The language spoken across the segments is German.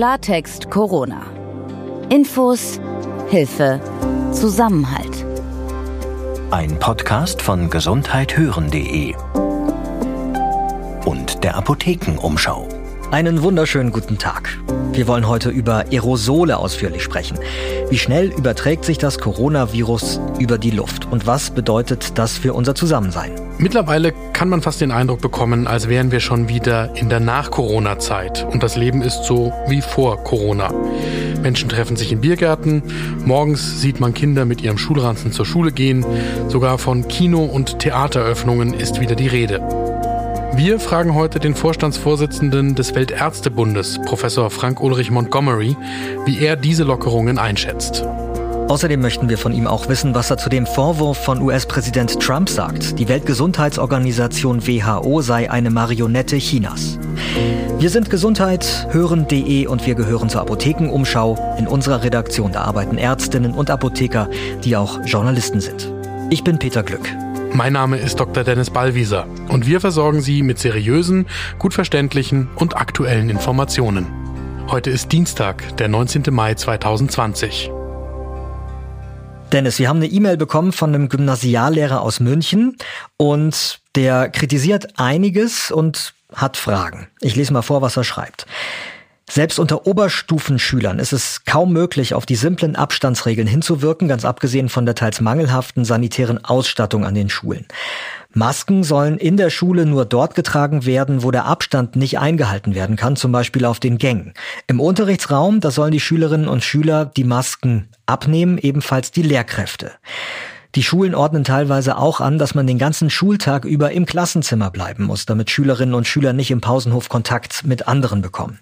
Klartext Corona. Infos, Hilfe, Zusammenhalt. Ein Podcast von gesundheithören.de und der Apothekenumschau. Einen wunderschönen guten Tag. Wir wollen heute über Aerosole ausführlich sprechen. Wie schnell überträgt sich das Coronavirus über die Luft und was bedeutet das für unser Zusammensein? Mittlerweile kann man fast den Eindruck bekommen, als wären wir schon wieder in der Nach-Corona-Zeit und das Leben ist so wie vor Corona. Menschen treffen sich in Biergärten, morgens sieht man Kinder mit ihrem Schulranzen zur Schule gehen, sogar von Kino- und Theateröffnungen ist wieder die Rede. Wir fragen heute den Vorstandsvorsitzenden des Weltärztebundes, Professor Frank Ulrich Montgomery, wie er diese Lockerungen einschätzt. Außerdem möchten wir von ihm auch wissen, was er zu dem Vorwurf von US-Präsident Trump sagt. Die Weltgesundheitsorganisation WHO sei eine Marionette Chinas. Wir sind Gesundheit, hören.de und wir gehören zur Apothekenumschau. In unserer Redaktion da arbeiten Ärztinnen und Apotheker, die auch Journalisten sind. Ich bin Peter Glück. Mein Name ist Dr. Dennis Ballwieser und wir versorgen Sie mit seriösen, gut verständlichen und aktuellen Informationen. Heute ist Dienstag, der 19. Mai 2020. Dennis, wir haben eine E-Mail bekommen von einem Gymnasiallehrer aus München und der kritisiert einiges und hat Fragen. Ich lese mal vor, was er schreibt. Selbst unter Oberstufenschülern ist es kaum möglich, auf die simplen Abstandsregeln hinzuwirken, ganz abgesehen von der teils mangelhaften sanitären Ausstattung an den Schulen. Masken sollen in der Schule nur dort getragen werden, wo der Abstand nicht eingehalten werden kann, zum Beispiel auf den Gängen. Im Unterrichtsraum, da sollen die Schülerinnen und Schüler die Masken abnehmen, ebenfalls die Lehrkräfte. Die Schulen ordnen teilweise auch an, dass man den ganzen Schultag über im Klassenzimmer bleiben muss, damit Schülerinnen und Schüler nicht im Pausenhof Kontakt mit anderen bekommen.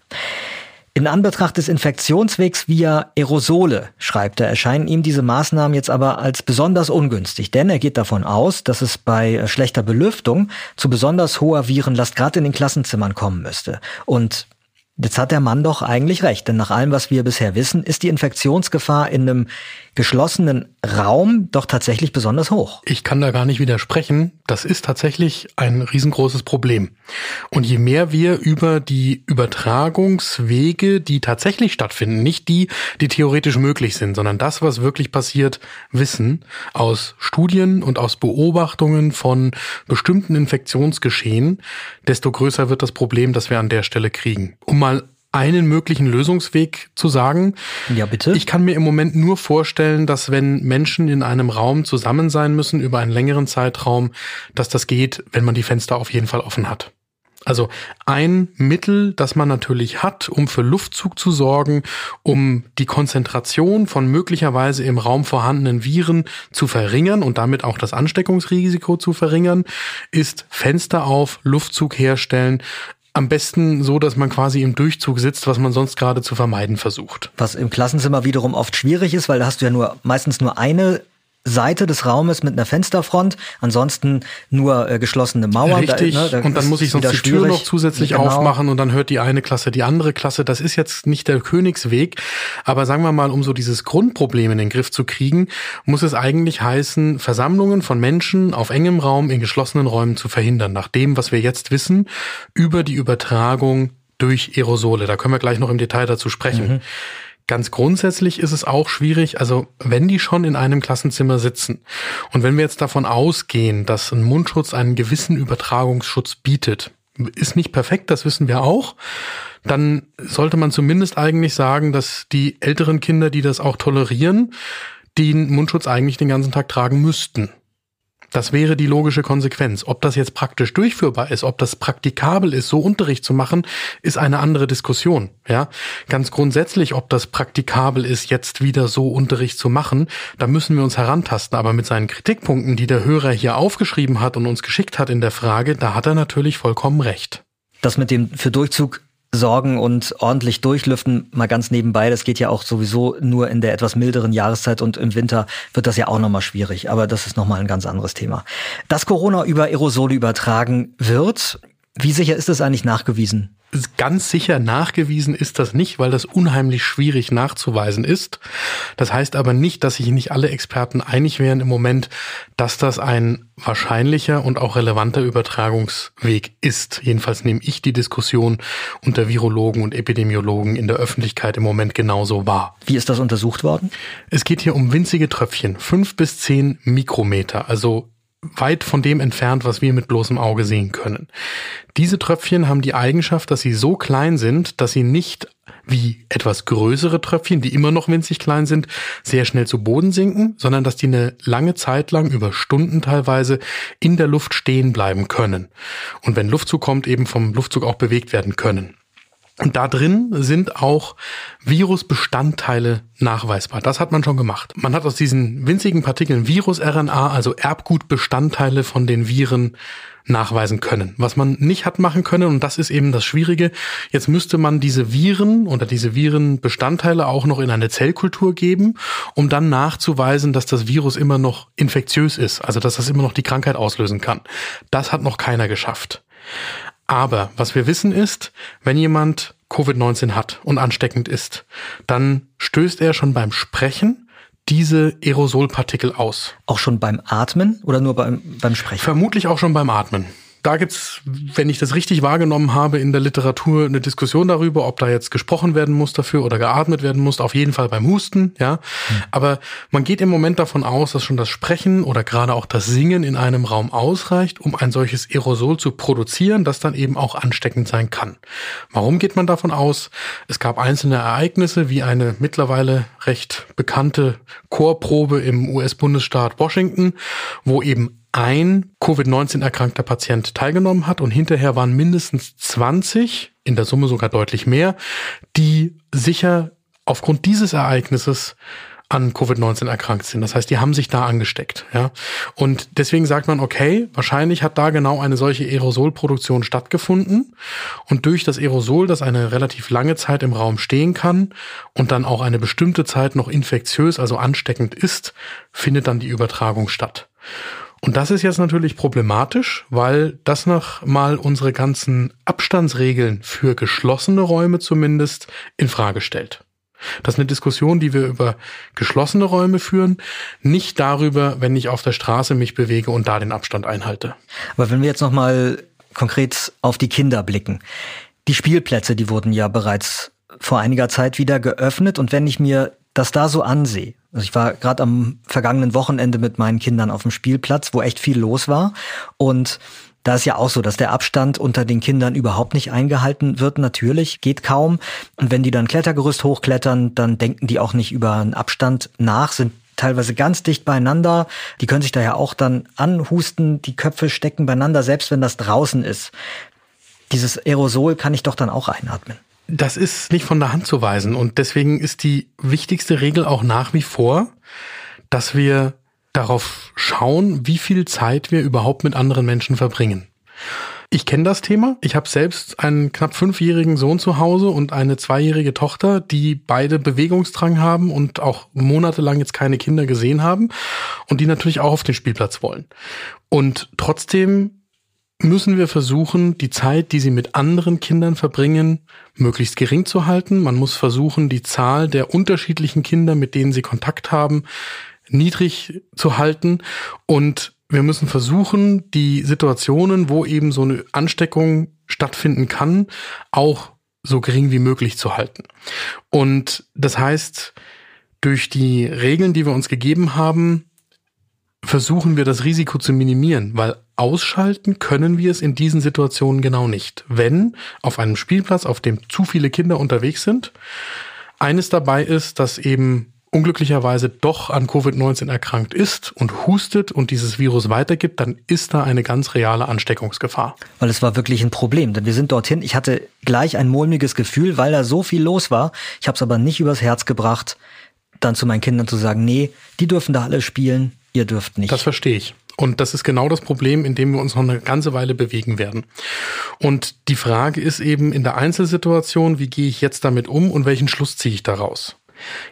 In Anbetracht des Infektionswegs via Aerosole, schreibt er, erscheinen ihm diese Maßnahmen jetzt aber als besonders ungünstig, denn er geht davon aus, dass es bei äh, schlechter Belüftung zu besonders hoher Virenlast gerade in den Klassenzimmern kommen müsste. Und Jetzt hat der Mann doch eigentlich recht, denn nach allem, was wir bisher wissen, ist die Infektionsgefahr in einem geschlossenen Raum doch tatsächlich besonders hoch. Ich kann da gar nicht widersprechen. Das ist tatsächlich ein riesengroßes Problem. Und je mehr wir über die Übertragungswege, die tatsächlich stattfinden, nicht die, die theoretisch möglich sind, sondern das, was wirklich passiert, wissen aus Studien und aus Beobachtungen von bestimmten Infektionsgeschehen, desto größer wird das Problem, das wir an der Stelle kriegen. Um mal einen möglichen Lösungsweg zu sagen. Ja, bitte. Ich kann mir im Moment nur vorstellen, dass wenn Menschen in einem Raum zusammen sein müssen über einen längeren Zeitraum, dass das geht, wenn man die Fenster auf jeden Fall offen hat. Also ein Mittel, das man natürlich hat, um für Luftzug zu sorgen, um die Konzentration von möglicherweise im Raum vorhandenen Viren zu verringern und damit auch das Ansteckungsrisiko zu verringern, ist Fenster auf, Luftzug herstellen, am besten so, dass man quasi im Durchzug sitzt, was man sonst gerade zu vermeiden versucht. Was im Klassenzimmer wiederum oft schwierig ist, weil da hast du ja nur meistens nur eine Seite des Raumes mit einer Fensterfront, ansonsten nur äh, geschlossene Mauern. Richtig, da, ne, da und dann muss ich sonst die Tür noch zusätzlich genau. aufmachen und dann hört die eine Klasse die andere Klasse. Das ist jetzt nicht der Königsweg, aber sagen wir mal, um so dieses Grundproblem in den Griff zu kriegen, muss es eigentlich heißen, Versammlungen von Menschen auf engem Raum in geschlossenen Räumen zu verhindern, nach dem, was wir jetzt wissen, über die Übertragung durch Aerosole. Da können wir gleich noch im Detail dazu sprechen. Mhm. Ganz grundsätzlich ist es auch schwierig, also wenn die schon in einem Klassenzimmer sitzen und wenn wir jetzt davon ausgehen, dass ein Mundschutz einen gewissen Übertragungsschutz bietet, ist nicht perfekt, das wissen wir auch, dann sollte man zumindest eigentlich sagen, dass die älteren Kinder, die das auch tolerieren, den Mundschutz eigentlich den ganzen Tag tragen müssten. Das wäre die logische Konsequenz. Ob das jetzt praktisch durchführbar ist, ob das praktikabel ist, so Unterricht zu machen, ist eine andere Diskussion. Ja, ganz grundsätzlich, ob das praktikabel ist, jetzt wieder so Unterricht zu machen, da müssen wir uns herantasten. Aber mit seinen Kritikpunkten, die der Hörer hier aufgeschrieben hat und uns geschickt hat in der Frage, da hat er natürlich vollkommen recht. Das mit dem für Durchzug sorgen und ordentlich durchlüften, mal ganz nebenbei, das geht ja auch sowieso nur in der etwas milderen Jahreszeit und im Winter wird das ja auch nochmal schwierig, aber das ist nochmal ein ganz anderes Thema. Dass Corona über Aerosole übertragen wird, wie sicher ist das eigentlich nachgewiesen? Ganz sicher nachgewiesen ist das nicht, weil das unheimlich schwierig nachzuweisen ist. Das heißt aber nicht, dass sich nicht alle Experten einig wären im Moment, dass das ein wahrscheinlicher und auch relevanter Übertragungsweg ist. Jedenfalls nehme ich die Diskussion unter Virologen und Epidemiologen in der Öffentlichkeit im Moment genauso wahr. Wie ist das untersucht worden? Es geht hier um winzige Tröpfchen, fünf bis zehn Mikrometer, also weit von dem entfernt, was wir mit bloßem Auge sehen können. Diese Tröpfchen haben die Eigenschaft, dass sie so klein sind, dass sie nicht wie etwas größere Tröpfchen, die immer noch winzig klein sind, sehr schnell zu Boden sinken, sondern dass die eine lange Zeit lang, über Stunden teilweise, in der Luft stehen bleiben können. Und wenn Luftzug kommt, eben vom Luftzug auch bewegt werden können. Und da drin sind auch Virusbestandteile nachweisbar. Das hat man schon gemacht. Man hat aus diesen winzigen Partikeln Virus-RNA, also Erbgutbestandteile von den Viren, nachweisen können. Was man nicht hat machen können, und das ist eben das Schwierige, jetzt müsste man diese Viren oder diese Virenbestandteile auch noch in eine Zellkultur geben, um dann nachzuweisen, dass das Virus immer noch infektiös ist, also dass das immer noch die Krankheit auslösen kann. Das hat noch keiner geschafft. Aber was wir wissen ist, wenn jemand Covid-19 hat und ansteckend ist, dann stößt er schon beim Sprechen diese Aerosolpartikel aus. Auch schon beim Atmen oder nur beim, beim Sprechen? Vermutlich auch schon beim Atmen da gibt's, wenn ich das richtig wahrgenommen habe, in der Literatur eine Diskussion darüber, ob da jetzt gesprochen werden muss dafür oder geatmet werden muss. Auf jeden Fall beim Husten, ja. Mhm. Aber man geht im Moment davon aus, dass schon das Sprechen oder gerade auch das Singen in einem Raum ausreicht, um ein solches Aerosol zu produzieren, das dann eben auch ansteckend sein kann. Warum geht man davon aus? Es gab einzelne Ereignisse, wie eine mittlerweile recht bekannte Chorprobe im US-Bundesstaat Washington, wo eben ein Covid-19 erkrankter Patient teilgenommen hat und hinterher waren mindestens 20, in der Summe sogar deutlich mehr, die sicher aufgrund dieses Ereignisses an Covid-19 erkrankt sind. Das heißt, die haben sich da angesteckt. Ja? Und deswegen sagt man, okay, wahrscheinlich hat da genau eine solche Aerosolproduktion stattgefunden. Und durch das Aerosol, das eine relativ lange Zeit im Raum stehen kann und dann auch eine bestimmte Zeit noch infektiös, also ansteckend ist, findet dann die Übertragung statt. Und das ist jetzt natürlich problematisch, weil das noch mal unsere ganzen Abstandsregeln für geschlossene Räume zumindest in Frage stellt. Das ist eine Diskussion, die wir über geschlossene Räume führen, nicht darüber, wenn ich auf der Straße mich bewege und da den Abstand einhalte. Aber wenn wir jetzt noch mal konkret auf die Kinder blicken. Die Spielplätze, die wurden ja bereits vor einiger Zeit wieder geöffnet und wenn ich mir das da so ansehe, also ich war gerade am vergangenen Wochenende mit meinen Kindern auf dem Spielplatz, wo echt viel los war. Und da ist ja auch so, dass der Abstand unter den Kindern überhaupt nicht eingehalten wird. Natürlich geht kaum. Und wenn die dann Klettergerüst hochklettern, dann denken die auch nicht über einen Abstand nach, sind teilweise ganz dicht beieinander. Die können sich daher auch dann anhusten, die Köpfe stecken beieinander, selbst wenn das draußen ist. Dieses Aerosol kann ich doch dann auch einatmen. Das ist nicht von der Hand zu weisen und deswegen ist die wichtigste Regel auch nach wie vor, dass wir darauf schauen, wie viel Zeit wir überhaupt mit anderen Menschen verbringen. Ich kenne das Thema. Ich habe selbst einen knapp fünfjährigen Sohn zu Hause und eine zweijährige Tochter, die beide Bewegungsdrang haben und auch monatelang jetzt keine Kinder gesehen haben und die natürlich auch auf den Spielplatz wollen. Und trotzdem müssen wir versuchen, die Zeit, die sie mit anderen Kindern verbringen, möglichst gering zu halten. Man muss versuchen, die Zahl der unterschiedlichen Kinder, mit denen sie Kontakt haben, niedrig zu halten. Und wir müssen versuchen, die Situationen, wo eben so eine Ansteckung stattfinden kann, auch so gering wie möglich zu halten. Und das heißt, durch die Regeln, die wir uns gegeben haben, versuchen wir das Risiko zu minimieren, weil ausschalten können wir es in diesen Situationen genau nicht. Wenn auf einem Spielplatz, auf dem zu viele Kinder unterwegs sind, eines dabei ist, dass eben unglücklicherweise doch an Covid-19 erkrankt ist und hustet und dieses Virus weitergibt, dann ist da eine ganz reale Ansteckungsgefahr. Weil es war wirklich ein Problem, denn wir sind dorthin. Ich hatte gleich ein mulmiges Gefühl, weil da so viel los war. Ich habe es aber nicht übers Herz gebracht, dann zu meinen Kindern zu sagen, nee, die dürfen da alle spielen, ihr dürft nicht. Das verstehe ich. Und das ist genau das Problem, in dem wir uns noch eine ganze Weile bewegen werden. Und die Frage ist eben in der Einzelsituation, wie gehe ich jetzt damit um und welchen Schluss ziehe ich daraus?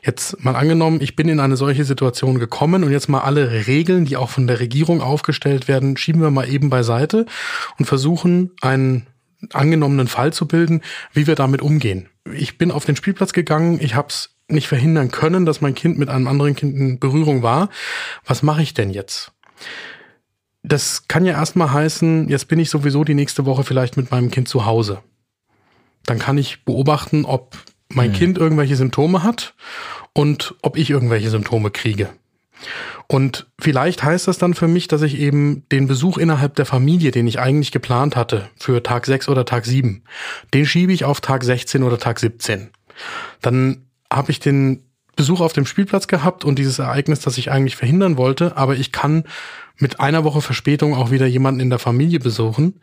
Jetzt mal angenommen, ich bin in eine solche Situation gekommen und jetzt mal alle Regeln, die auch von der Regierung aufgestellt werden, schieben wir mal eben beiseite und versuchen einen angenommenen Fall zu bilden, wie wir damit umgehen. Ich bin auf den Spielplatz gegangen, ich habe es nicht verhindern können, dass mein Kind mit einem anderen Kind in Berührung war. Was mache ich denn jetzt? Das kann ja erstmal heißen, jetzt bin ich sowieso die nächste Woche vielleicht mit meinem Kind zu Hause. Dann kann ich beobachten, ob mein mhm. Kind irgendwelche Symptome hat und ob ich irgendwelche Symptome kriege. Und vielleicht heißt das dann für mich, dass ich eben den Besuch innerhalb der Familie, den ich eigentlich geplant hatte, für Tag 6 oder Tag 7, den schiebe ich auf Tag 16 oder Tag 17. Dann habe ich den Besuch auf dem Spielplatz gehabt und dieses Ereignis, das ich eigentlich verhindern wollte, aber ich kann mit einer Woche Verspätung auch wieder jemanden in der Familie besuchen,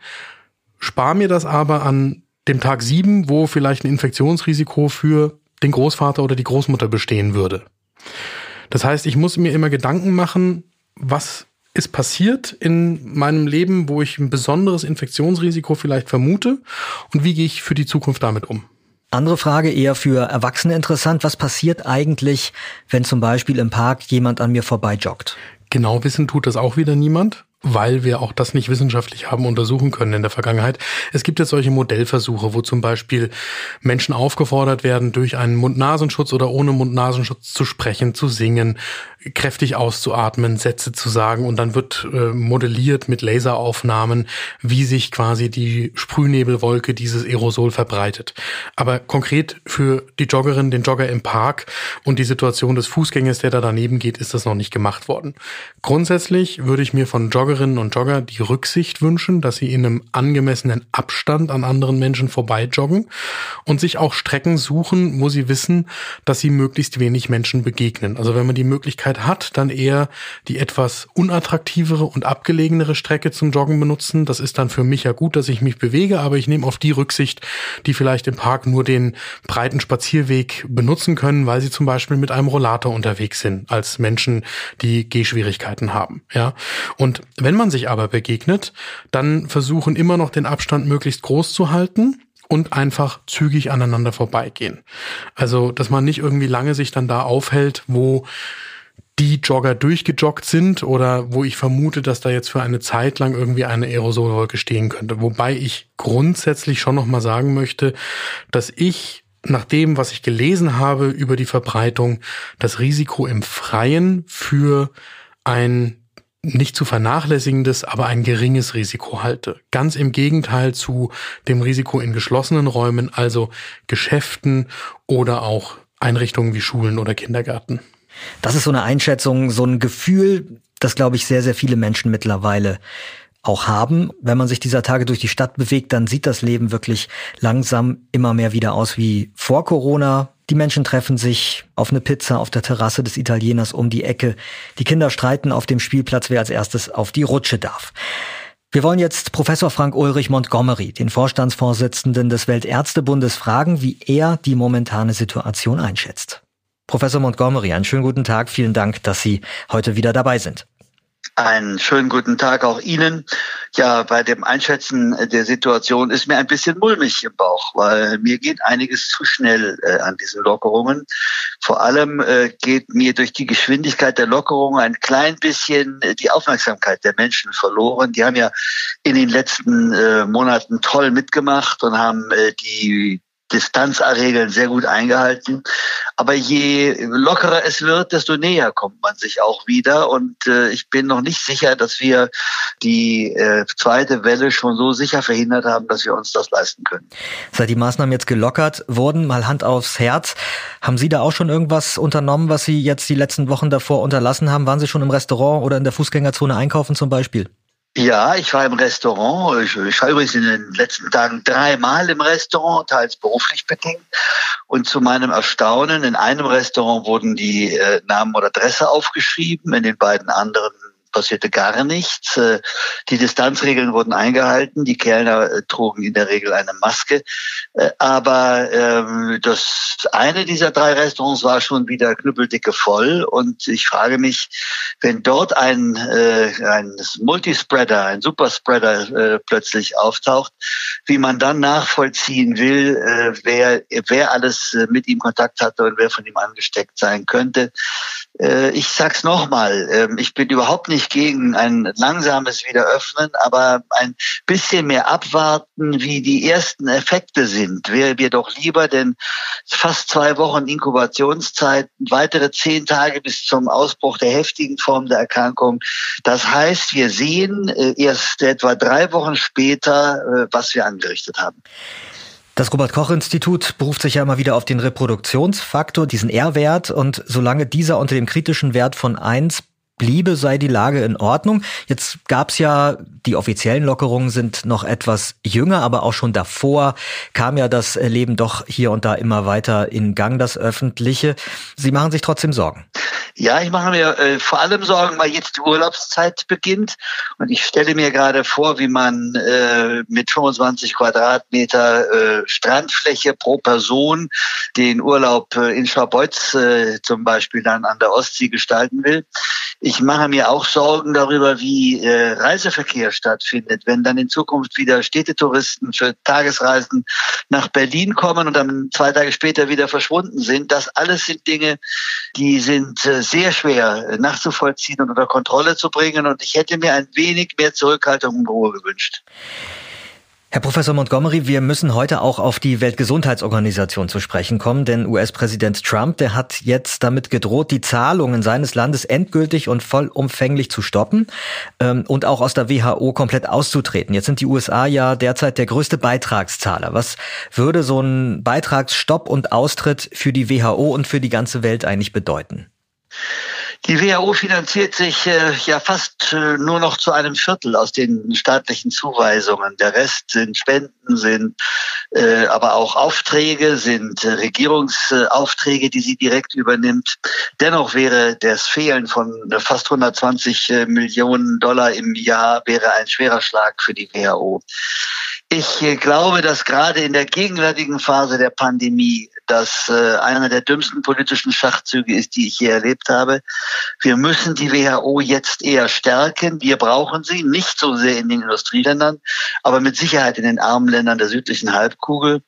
spare mir das aber an dem Tag 7, wo vielleicht ein Infektionsrisiko für den Großvater oder die Großmutter bestehen würde. Das heißt, ich muss mir immer Gedanken machen, was ist passiert in meinem Leben, wo ich ein besonderes Infektionsrisiko vielleicht vermute und wie gehe ich für die Zukunft damit um. Andere Frage eher für Erwachsene interessant. Was passiert eigentlich, wenn zum Beispiel im Park jemand an mir vorbei joggt? Genau wissen tut das auch wieder niemand weil wir auch das nicht wissenschaftlich haben untersuchen können in der Vergangenheit. Es gibt jetzt solche Modellversuche, wo zum Beispiel Menschen aufgefordert werden, durch einen Mund-Nasenschutz oder ohne Mund-Nasenschutz zu sprechen, zu singen, kräftig auszuatmen, Sätze zu sagen und dann wird äh, modelliert mit Laseraufnahmen, wie sich quasi die Sprühnebelwolke dieses Aerosol verbreitet. Aber konkret für die Joggerin, den Jogger im Park und die Situation des Fußgängers, der da daneben geht, ist das noch nicht gemacht worden. Grundsätzlich würde ich mir von Jogger Joggerinnen und Jogger die Rücksicht wünschen, dass sie in einem angemessenen Abstand an anderen Menschen vorbei und sich auch Strecken suchen, wo sie wissen, dass sie möglichst wenig Menschen begegnen. Also wenn man die Möglichkeit hat, dann eher die etwas unattraktivere und abgelegenere Strecke zum Joggen benutzen. Das ist dann für mich ja gut, dass ich mich bewege, aber ich nehme auf die Rücksicht, die vielleicht im Park nur den breiten Spazierweg benutzen können, weil sie zum Beispiel mit einem Rollator unterwegs sind, als Menschen, die Gehschwierigkeiten haben. Ja. Und wenn man sich aber begegnet, dann versuchen immer noch den Abstand möglichst groß zu halten und einfach zügig aneinander vorbeigehen. Also, dass man nicht irgendwie lange sich dann da aufhält, wo die Jogger durchgejoggt sind oder wo ich vermute, dass da jetzt für eine Zeit lang irgendwie eine Aerosolwolke stehen könnte. Wobei ich grundsätzlich schon nochmal sagen möchte, dass ich nach dem, was ich gelesen habe über die Verbreitung, das Risiko im Freien für ein nicht zu vernachlässigendes, aber ein geringes Risiko halte. Ganz im Gegenteil zu dem Risiko in geschlossenen Räumen, also Geschäften oder auch Einrichtungen wie Schulen oder Kindergärten. Das ist so eine Einschätzung, so ein Gefühl, das, glaube ich, sehr, sehr viele Menschen mittlerweile auch haben. Wenn man sich dieser Tage durch die Stadt bewegt, dann sieht das Leben wirklich langsam immer mehr wieder aus wie vor Corona. Die Menschen treffen sich auf eine Pizza auf der Terrasse des Italieners um die Ecke. Die Kinder streiten auf dem Spielplatz, wer als erstes auf die Rutsche darf. Wir wollen jetzt Professor Frank Ulrich Montgomery, den Vorstandsvorsitzenden des Weltärztebundes, fragen, wie er die momentane Situation einschätzt. Professor Montgomery, einen schönen guten Tag. Vielen Dank, dass Sie heute wieder dabei sind. Einen schönen guten Tag auch Ihnen. Ja, bei dem Einschätzen der Situation ist mir ein bisschen mulmig im Bauch, weil mir geht einiges zu schnell äh, an diesen Lockerungen. Vor allem äh, geht mir durch die Geschwindigkeit der Lockerungen ein klein bisschen äh, die Aufmerksamkeit der Menschen verloren. Die haben ja in den letzten äh, Monaten toll mitgemacht und haben äh, die Distanzregeln sehr gut eingehalten. Aber je lockerer es wird, desto näher kommt man sich auch wieder. Und äh, ich bin noch nicht sicher, dass wir die äh, zweite Welle schon so sicher verhindert haben, dass wir uns das leisten können. Seit die Maßnahmen jetzt gelockert wurden, mal Hand aufs Herz, haben Sie da auch schon irgendwas unternommen, was Sie jetzt die letzten Wochen davor unterlassen haben? Waren Sie schon im Restaurant oder in der Fußgängerzone einkaufen zum Beispiel? Ja, ich war im Restaurant. Ich, ich war übrigens in den letzten Tagen dreimal im Restaurant, teils beruflich bedingt. Und zu meinem Erstaunen, in einem Restaurant wurden die äh, Namen oder Adresse aufgeschrieben, in den beiden anderen passierte gar nichts. Äh, die Distanzregeln wurden eingehalten. Die Kellner äh, trugen in der Regel eine Maske. Äh, aber ähm, das eine dieser drei Restaurants war schon wieder knüppeldicke voll. Und ich frage mich, wenn dort ein, ein Multispreader, ein Superspreader plötzlich auftaucht, wie man dann nachvollziehen will, wer, wer alles mit ihm Kontakt hatte und wer von ihm angesteckt sein könnte. Ich sag's nochmal, ähm, ich bin überhaupt nicht nicht gegen ein langsames Wiederöffnen, aber ein bisschen mehr abwarten, wie die ersten Effekte sind, wäre mir doch lieber, denn fast zwei Wochen Inkubationszeit, weitere zehn Tage bis zum Ausbruch der heftigen Form der Erkrankung. Das heißt, wir sehen äh, erst etwa drei Wochen später, äh, was wir angerichtet haben. Das Robert Koch Institut beruft sich ja immer wieder auf den Reproduktionsfaktor, diesen R-Wert. Und solange dieser unter dem kritischen Wert von eins bliebe, sei die Lage in Ordnung. Jetzt gab's ja, die offiziellen Lockerungen sind noch etwas jünger, aber auch schon davor kam ja das Leben doch hier und da immer weiter in Gang, das öffentliche. Sie machen sich trotzdem Sorgen. Ja, ich mache mir äh, vor allem Sorgen, weil jetzt die Urlaubszeit beginnt und ich stelle mir gerade vor, wie man äh, mit 25 Quadratmeter äh, Strandfläche pro Person den Urlaub äh, in Scharbeutz äh, zum Beispiel dann an der Ostsee gestalten will. Ich mache mir auch Sorgen darüber, wie äh, Reiseverkehr stattfindet, wenn dann in Zukunft wieder Städtetouristen für Tagesreisen nach Berlin kommen und dann zwei Tage später wieder verschwunden sind. Das alles sind Dinge, die sind äh, sehr schwer nachzuvollziehen und unter Kontrolle zu bringen. Und ich hätte mir ein wenig mehr Zurückhaltung und Ruhe gewünscht. Herr Professor Montgomery, wir müssen heute auch auf die Weltgesundheitsorganisation zu sprechen kommen, denn US-Präsident Trump, der hat jetzt damit gedroht, die Zahlungen seines Landes endgültig und vollumfänglich zu stoppen ähm, und auch aus der WHO komplett auszutreten. Jetzt sind die USA ja derzeit der größte Beitragszahler. Was würde so ein Beitragsstopp und Austritt für die WHO und für die ganze Welt eigentlich bedeuten? Die WHO finanziert sich äh, ja fast äh, nur noch zu einem Viertel aus den staatlichen Zuweisungen. Der Rest sind Spenden, sind äh, aber auch Aufträge, sind äh, Regierungsaufträge, die sie direkt übernimmt. Dennoch wäre das Fehlen von fast 120 äh, Millionen Dollar im Jahr wäre ein schwerer Schlag für die WHO. Ich äh, glaube, dass gerade in der gegenwärtigen Phase der Pandemie das äh, einer der dümmsten politischen Schachzüge ist, die ich je erlebt habe. Wir müssen die WHO jetzt eher stärken. Wir brauchen sie nicht so sehr in den Industrieländern, aber mit Sicherheit in den armen Ländern der südlichen Halbkugel.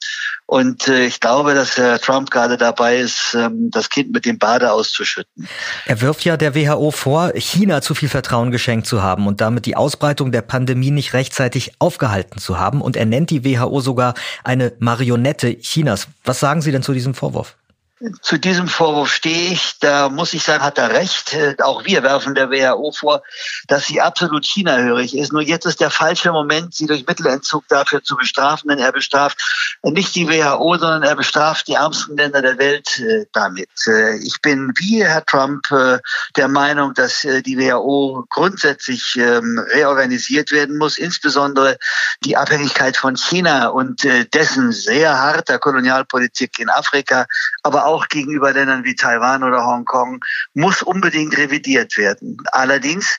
Und äh, ich glaube, dass Herr Trump gerade dabei ist, ähm, das Kind mit dem Bade auszuschütten. Er wirft ja der WHO vor, China zu viel Vertrauen geschenkt zu haben und damit die Ausbreitung der Pandemie nicht rechtzeitig aufgehalten zu haben. Und er nennt die WHO sogar eine Marionette Chinas. Was sagen Sie denn zu diesem Vorwurf? Zu diesem Vorwurf stehe ich. Da muss ich sagen, hat er recht. Äh, auch wir werfen der WHO vor, dass sie absolut China-hörig ist. Nur jetzt ist der falsche Moment, sie durch Mittelentzug dafür zu bestrafen, denn er bestraft nicht die WHO, sondern er bestraft die ärmsten Länder der Welt äh, damit. Äh, ich bin wie Herr Trump der Meinung, dass die WHO grundsätzlich ähm, reorganisiert werden muss, insbesondere die Abhängigkeit von China und dessen sehr harter Kolonialpolitik in Afrika, aber auch gegenüber Ländern wie Taiwan oder Hongkong, muss unbedingt revidiert werden. Allerdings,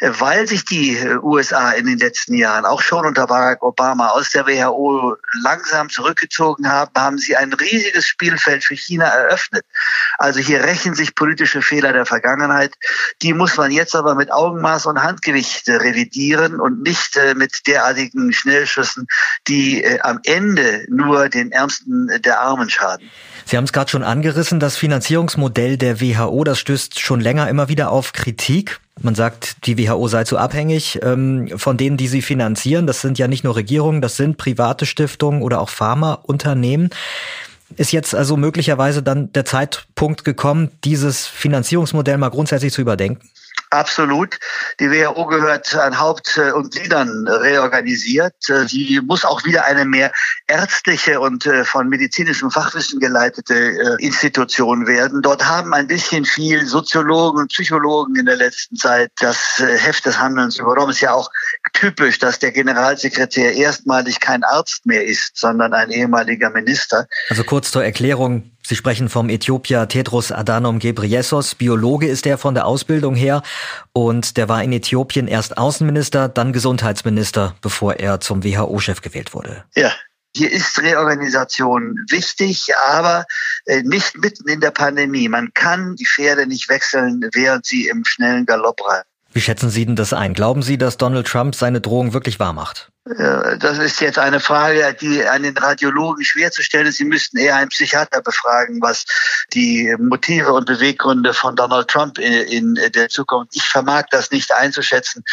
äh, weil sich die äh, USA in den letzten Jahren auch schon unter Barack Obama aus der WHO langsam zurückgezogen haben, haben sie ein riesiges Spielfeld für China eröffnet. Also hier rächen sich politische Fehler der Vergangenheit. Die muss man jetzt aber mit Augenmaß und Handgewicht revidieren und nicht äh, mit derartigen Schnellschüssen, die am Ende nur den Ärmsten der Armen schaden. Sie haben es gerade schon angerissen, das Finanzierungsmodell der WHO, das stößt schon länger immer wieder auf Kritik. Man sagt, die WHO sei zu abhängig ähm, von denen, die sie finanzieren. Das sind ja nicht nur Regierungen, das sind private Stiftungen oder auch Pharmaunternehmen. Ist jetzt also möglicherweise dann der Zeitpunkt gekommen, dieses Finanzierungsmodell mal grundsätzlich zu überdenken? Absolut. Die WHO gehört an Haupt und Gliedern reorganisiert. Sie muss auch wieder eine mehr ärztliche und äh, von medizinischem Fachwissen geleitete äh, Institution werden. Dort haben ein bisschen viel Soziologen und Psychologen in der letzten Zeit das äh, Heft des Handelns übernommen. Es ist ja auch typisch, dass der Generalsekretär erstmalig kein Arzt mehr ist, sondern ein ehemaliger Minister. Also kurz zur Erklärung. Sie sprechen vom Äthiopier Tedros Adhanom Ghebreyesus. Biologe ist er von der Ausbildung her und der war in Äthiopien erst Außenminister, dann Gesundheitsminister, bevor er zum WHO-Chef gewählt wurde. Ja, hier ist Reorganisation wichtig, aber äh, nicht mitten in der Pandemie. Man kann die Pferde nicht wechseln, während sie im schnellen Galopp reiten. Wie schätzen Sie denn das ein? Glauben Sie, dass Donald Trump seine Drohung wirklich wahrmacht? Das ist jetzt eine Frage, die an den Radiologen schwer zu stellen ist. Sie müssten eher einen Psychiater befragen, was die Motive und Beweggründe von Donald Trump in, in der Zukunft. Ich vermag das nicht einzuschätzen.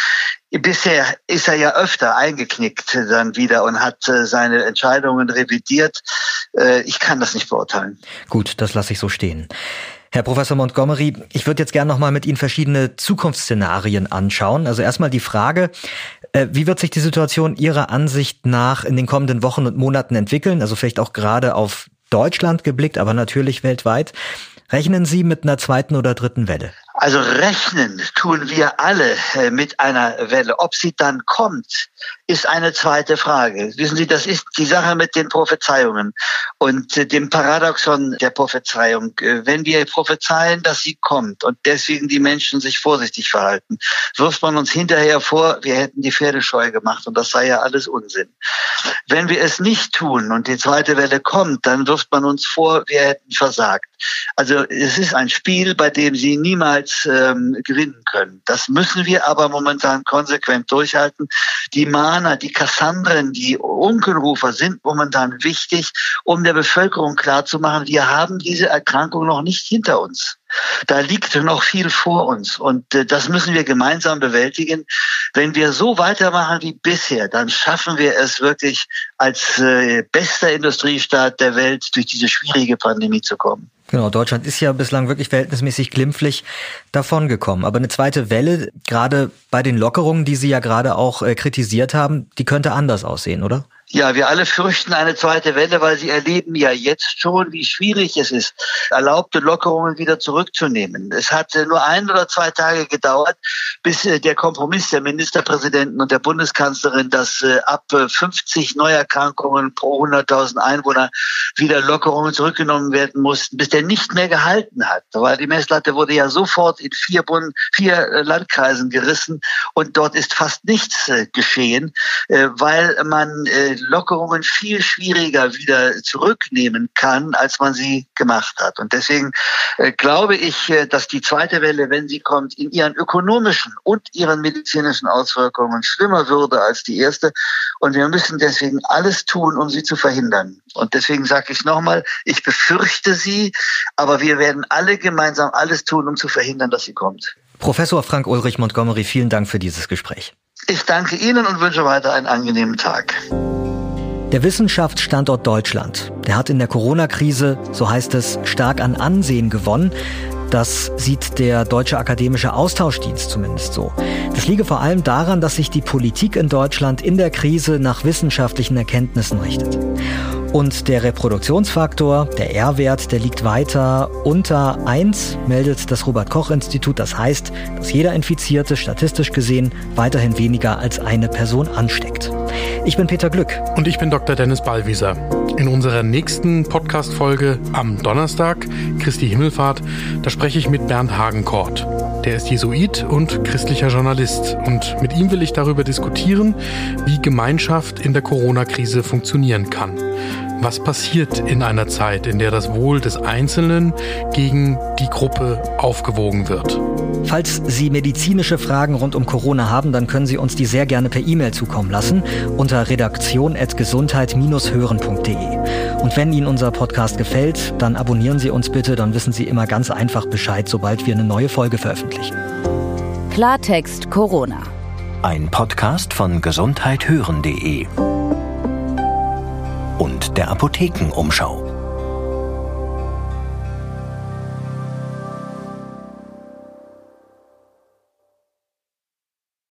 Bisher ist er ja öfter eingeknickt dann wieder und hat äh, seine Entscheidungen revidiert. Äh, ich kann das nicht beurteilen. Gut, das lasse ich so stehen. Herr Professor Montgomery, ich würde jetzt gerne nochmal mit Ihnen verschiedene Zukunftsszenarien anschauen. Also erstmal die Frage, äh, wie wird sich die Situation Ihrer Ansicht nach in den kommenden Wochen und Monaten entwickeln? Also vielleicht auch gerade auf Deutschland geblickt, aber natürlich weltweit. Rechnen Sie mit einer zweiten oder dritten Welle? Also rechnen tun wir alle äh, mit einer Welle. Ob sie dann kommt, ist eine zweite Frage. Wissen Sie, das ist die Sache mit den Prophezeiungen und äh, dem Paradoxon der Prophezeiung. Äh, wenn wir prophezeien, dass sie kommt und deswegen die Menschen sich vorsichtig verhalten, wirft man uns hinterher vor, wir hätten die Pferde scheu gemacht und das sei ja alles Unsinn. Wenn wir es nicht tun und die zweite Welle kommt, dann wirft man uns vor, wir hätten versagt. Also es ist ein Spiel, bei dem Sie niemals ähm, gewinnen können. Das müssen wir aber momentan konsequent durchhalten. Die Mahner, die Kassandren, die Unkenrufer sind momentan wichtig, um der Bevölkerung klarzumachen, wir haben diese Erkrankung noch nicht hinter uns. Da liegt noch viel vor uns und äh, das müssen wir gemeinsam bewältigen. Wenn wir so weitermachen wie bisher, dann schaffen wir es wirklich als äh, bester Industriestaat der Welt durch diese schwierige Pandemie zu kommen. Genau, Deutschland ist ja bislang wirklich verhältnismäßig glimpflich davongekommen. Aber eine zweite Welle, gerade bei den Lockerungen, die Sie ja gerade auch äh, kritisiert haben, die könnte anders aussehen, oder? Ja, wir alle fürchten eine zweite Welle, weil sie erleben ja jetzt schon, wie schwierig es ist, erlaubte Lockerungen wieder zurückzunehmen. Es hat nur ein oder zwei Tage gedauert, bis äh, der Kompromiss der Ministerpräsidenten und der Bundeskanzlerin, dass äh, ab 50 äh, Neuerkrankungen pro 100.000 Einwohner wieder Lockerungen zurückgenommen werden mussten, bis der nicht mehr gehalten hat. Weil die Messlatte wurde ja sofort in vier, Bund, vier Landkreisen gerissen und dort ist fast nichts geschehen, weil man Lockerungen viel schwieriger wieder zurücknehmen kann, als man sie gemacht hat. Und deswegen äh, glaube ich, äh, dass die zweite Welle, wenn sie kommt, in ihren ökonomischen und ihren medizinischen Auswirkungen schlimmer würde als die erste. Und wir müssen deswegen alles tun, um sie zu verhindern. Und deswegen sage ich nochmal, ich befürchte sie, aber wir werden alle gemeinsam alles tun, um zu verhindern, dass sie kommt. Professor Frank Ulrich Montgomery, vielen Dank für dieses Gespräch. Ich danke Ihnen und wünsche weiter einen angenehmen Tag. Der Wissenschaftsstandort Deutschland, der hat in der Corona-Krise, so heißt es, stark an Ansehen gewonnen. Das sieht der Deutsche Akademische Austauschdienst zumindest so. Das liege vor allem daran, dass sich die Politik in Deutschland in der Krise nach wissenschaftlichen Erkenntnissen richtet. Und der Reproduktionsfaktor, der R-Wert, der liegt weiter unter 1, meldet das Robert Koch Institut. Das heißt, dass jeder Infizierte statistisch gesehen weiterhin weniger als eine Person ansteckt. Ich bin Peter Glück. Und ich bin Dr. Dennis Ballwieser. In unserer nächsten Podcast-Folge am Donnerstag, Christi Himmelfahrt, da spreche ich mit Bernd Hagenkort. Der ist Jesuit und christlicher Journalist. Und mit ihm will ich darüber diskutieren, wie Gemeinschaft in der Corona-Krise funktionieren kann. Was passiert in einer Zeit, in der das Wohl des Einzelnen gegen die Gruppe aufgewogen wird? Falls Sie medizinische Fragen rund um Corona haben, dann können Sie uns die sehr gerne per E-Mail zukommen lassen unter redaktion.gesundheit-hören.de. Und wenn Ihnen unser Podcast gefällt, dann abonnieren Sie uns bitte, dann wissen Sie immer ganz einfach Bescheid, sobald wir eine neue Folge veröffentlichen. Klartext Corona. Ein Podcast von gesundheithören.de und der Apothekenumschau.